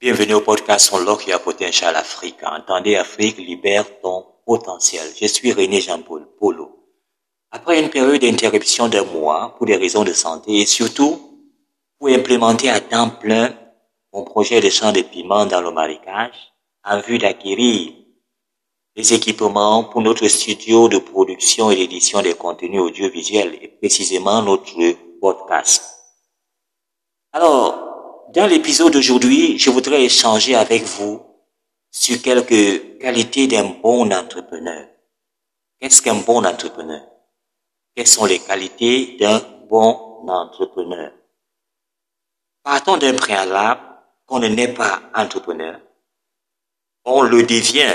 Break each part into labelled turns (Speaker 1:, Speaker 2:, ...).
Speaker 1: Bienvenue au podcast Loc a Potential Afrique. Entendez Afrique, libère ton potentiel. Je suis René Jean-Paul Polo. Après une période d'interruption d'un mois pour des raisons de santé et surtout pour implémenter à temps plein mon projet de champ de piment dans le marécage en vue d'acquérir les équipements pour notre studio de production et d'édition des contenus audiovisuels et précisément notre podcast. Alors, dans l'épisode d'aujourd'hui, je voudrais échanger avec vous sur quelques qualités d'un bon entrepreneur. Qu'est-ce qu'un bon entrepreneur? Quelles sont les qualités d'un bon entrepreneur? Partons d'un préalable qu'on ne n'est pas entrepreneur. On le devient.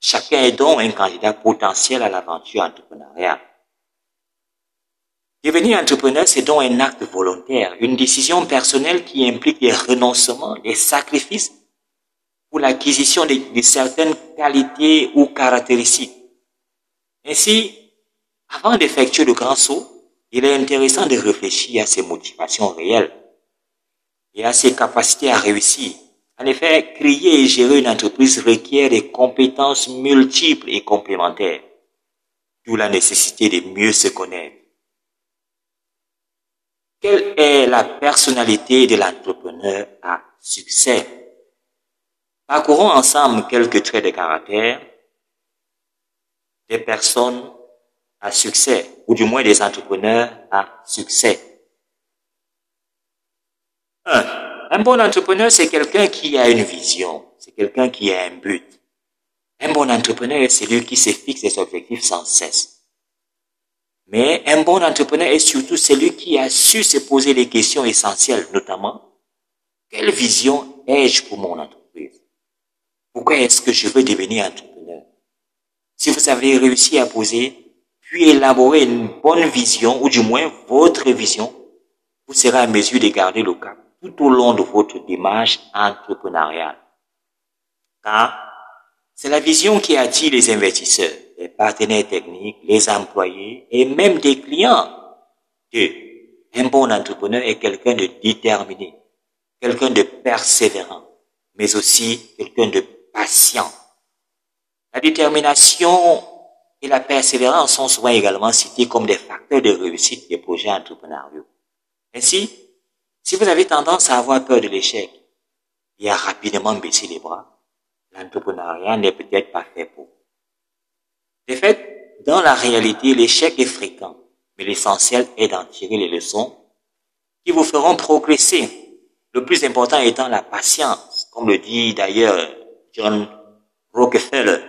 Speaker 1: Chacun est donc un candidat potentiel à l'aventure entrepreneuriale. Devenir entrepreneur, c'est donc un acte volontaire, une décision personnelle qui implique des renoncements, des sacrifices pour l'acquisition de, certaines qualités ou caractéristiques. Ainsi, avant d'effectuer le grand saut, il est intéressant de réfléchir à ses motivations réelles et à ses capacités à réussir. En effet, créer et gérer une entreprise requiert des compétences multiples et complémentaires, d'où la nécessité de mieux se connaître quelle est la personnalité de l'entrepreneur à succès? Parcourons ensemble quelques traits de caractère des personnes à succès, ou du moins des entrepreneurs à succès. Un, bon entrepreneur, c'est quelqu'un qui a une vision, c'est quelqu'un qui a un but. Un bon entrepreneur, c'est celui qui se fixe des objectifs sans cesse. Mais un bon entrepreneur est surtout celui qui a su se poser les questions essentielles, notamment, quelle vision ai-je pour mon entreprise? Pourquoi est-ce que je veux devenir entrepreneur? Si vous avez réussi à poser, puis élaborer une bonne vision, ou du moins votre vision, vous serez à mesure de garder le cap tout au long de votre démarche entrepreneuriale. Car c'est la vision qui attire les investisseurs les partenaires techniques, les employés et même des clients. Deux, un bon entrepreneur est quelqu'un de déterminé, quelqu'un de persévérant, mais aussi quelqu'un de patient. La détermination et la persévérance sont souvent également cités comme des facteurs de réussite des projets entrepreneuriaux. Ainsi, si vous avez tendance à avoir peur de l'échec et à rapidement baisser les bras, l'entrepreneuriat n'est peut-être pas fait pour de fait, dans la réalité, l'échec est fréquent, mais l'essentiel est d'en tirer les leçons qui vous feront progresser. Le plus important étant la patience, comme le dit d'ailleurs John Rockefeller,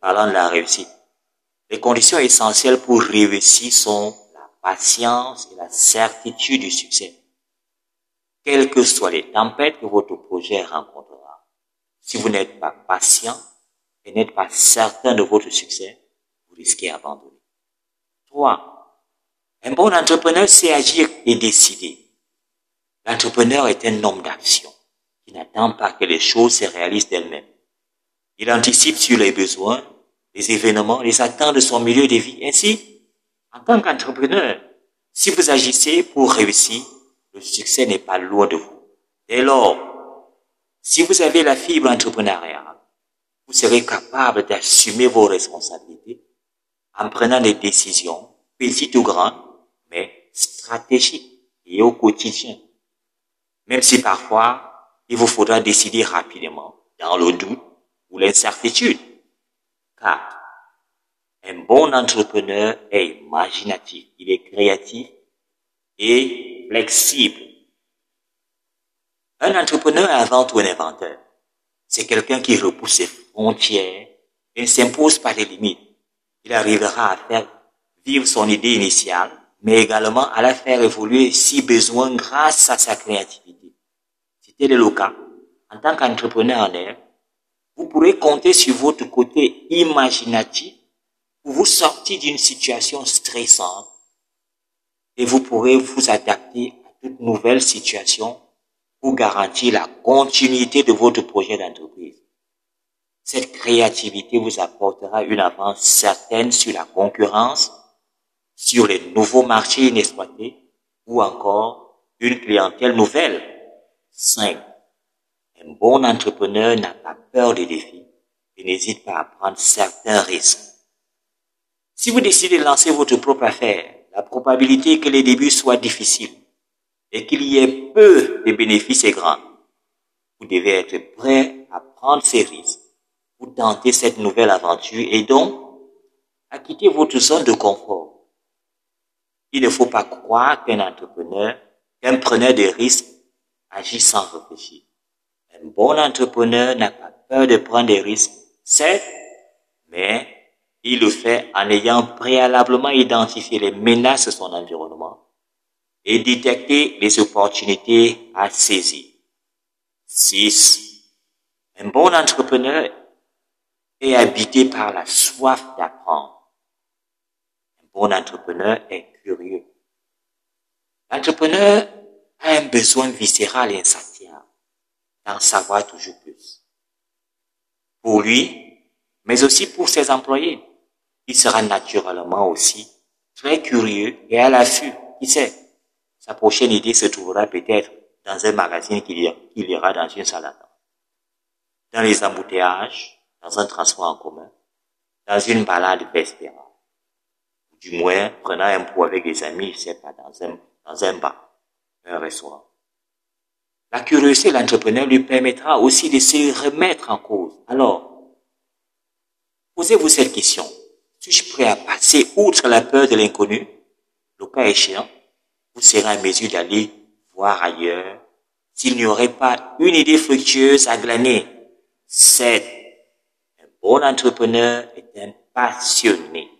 Speaker 1: parlant de la réussite. Les conditions essentielles pour réussir sont la patience et la certitude du succès. Quelles que soient les tempêtes que votre projet rencontrera, si vous n'êtes pas patient et n'êtes pas certain de votre succès, risquez d'abandonner. Trois, un bon entrepreneur sait agir et décider. L'entrepreneur est un homme d'action qui n'attend pas que les choses se réalisent d'elles-mêmes. Il anticipe sur les besoins, les événements, les attentes de son milieu de vie. Ainsi, en tant qu'entrepreneur, si vous agissez pour réussir, le succès n'est pas loin de vous. Dès lors, si vous avez la fibre entrepreneuriale, vous serez capable d'assumer vos responsabilités en prenant des décisions, petites ou grandes, mais stratégiques et au quotidien. Même si parfois, il vous faudra décider rapidement, dans le doute ou l'incertitude. Car un bon entrepreneur est imaginatif, il est créatif et flexible. Un entrepreneur est avant tout un inventeur. C'est quelqu'un qui repousse ses frontières et ne s'impose pas des limites il arrivera à faire vivre son idée initiale, mais également à la faire évoluer si besoin grâce à sa créativité. C'était le cas. En tant qu'entrepreneur en air, vous pourrez compter sur votre côté imaginatif pour vous sortir d'une situation stressante et vous pourrez vous adapter à toute nouvelle situation pour garantir la continuité de votre projet d'entreprise. Cette créativité vous apportera une avance certaine sur la concurrence, sur les nouveaux marchés inexploités ou encore une clientèle nouvelle. 5. Un bon entrepreneur n'a pas peur des défis et n'hésite pas à prendre certains risques. Si vous décidez de lancer votre propre affaire, la probabilité que les débuts soient difficiles et qu'il y ait peu de bénéfices est grande. Vous devez être prêt à prendre ces risques pour tenter cette nouvelle aventure et donc à quitter votre zone de confort. Il ne faut pas croire qu'un entrepreneur, qu'un preneur de risques agit sans réfléchir. Un bon entrepreneur n'a pas peur de prendre des risques, certes, mais il le fait en ayant préalablement identifié les menaces de son environnement et détecté les opportunités à saisir. 6. Un bon entrepreneur est habité par la soif d'apprendre. Un bon entrepreneur est curieux. L'entrepreneur a un besoin viscéral et insatiable d'en savoir toujours plus. Pour lui, mais aussi pour ses employés il sera naturellement aussi très curieux et à l'affût. Qui sait, sa prochaine idée se trouvera peut-être dans un magazine qu'il ira dans une salade. Dans les embouteillages, dans un transport en commun, dans une balade vespérale. Du moins, prenant un pot avec des amis, je sais pas, dans un, dans un bar, un restaurant. La curiosité de l'entrepreneur lui permettra aussi de se remettre en cause. Alors, posez-vous cette question. Suis-je prêt à passer outre la peur de l'inconnu? Le cas échéant, vous serez en mesure d'aller voir ailleurs s'il n'y aurait pas une idée fructueuse à glaner. C'est un bon entrepreneur est un passionné.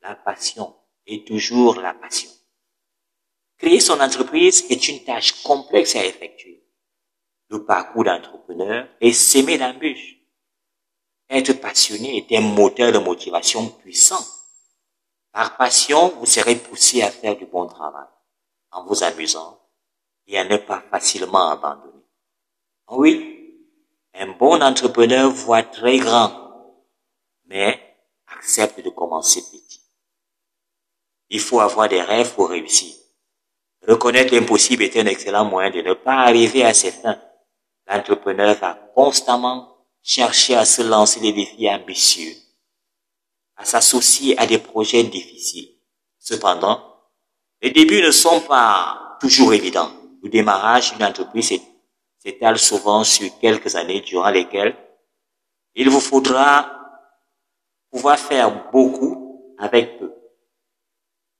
Speaker 1: La passion est toujours la passion. Créer son entreprise est une tâche complexe à effectuer. Le parcours d'entrepreneur est semé d'embûches. Être passionné est un moteur de motivation puissant. Par passion, vous serez poussé à faire du bon travail, en vous amusant et à ne pas facilement abandonner. Oui, un bon entrepreneur voit très grand, mais accepte de commencer petit. Il faut avoir des rêves pour réussir. Reconnaître l'impossible est un excellent moyen de ne pas arriver à ses fins. L'entrepreneur va constamment chercher à se lancer des défis ambitieux, à s'associer à des projets difficiles. Cependant, les débuts ne sont pas toujours évidents. Le démarrage d'une entreprise s'étale souvent sur quelques années durant lesquelles il vous faudra pouvoir faire beaucoup avec peu,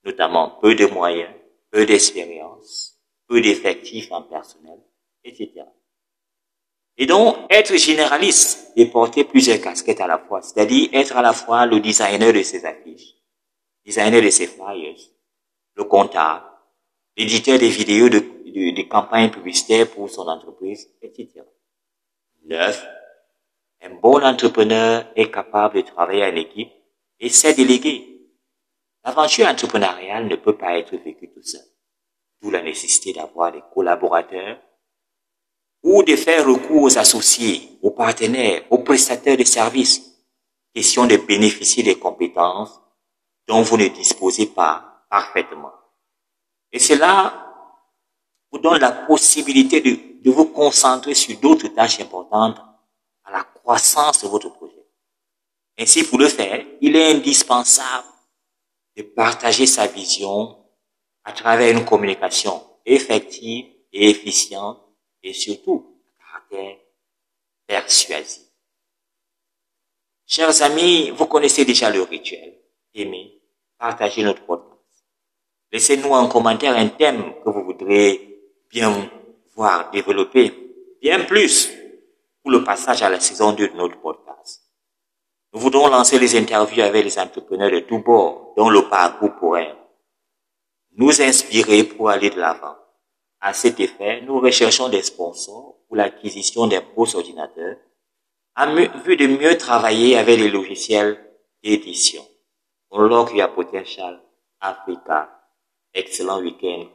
Speaker 1: notamment peu de moyens, peu d'expérience, peu d'effectifs en personnel, etc. Et donc, être généraliste et porter plusieurs casquettes à la fois, c'est-à-dire être à la fois le designer de ses affiches, designer de ses flyers, le comptable, l'éditeur des vidéos de, de, campagnes publicitaires pour son entreprise, etc. Neuf, un bon entrepreneur est capable de travailler en équipe et sait déléguer. L'aventure entrepreneuriale ne peut pas être vécue tout seul. D'où la nécessité d'avoir des collaborateurs ou de faire recours aux associés, aux partenaires, aux prestataires de services. Question de bénéficier des compétences dont vous ne disposez pas parfaitement. Et cela vous donne la possibilité de, de vous concentrer sur d'autres tâches importantes à la croissance de votre projet. Ainsi, pour le faire, il est indispensable de partager sa vision à travers une communication effective et efficiente et surtout caractère persuasif. Chers amis, vous connaissez déjà le rituel. Aimez, partagez notre podcast. Laissez-nous en commentaire un thème que vous voudrez bien voir développer, bien plus pour le passage à la saison 2 de notre podcast. Nous voudrons lancer les interviews avec les entrepreneurs de tous bords dont le parcours pourrait nous inspirer pour aller de l'avant. À cet effet, nous recherchons des sponsors pour l'acquisition des beaux ordinateurs en vue de mieux travailler avec les logiciels d'édition. Unlock your potential Africa. Excellent week-end.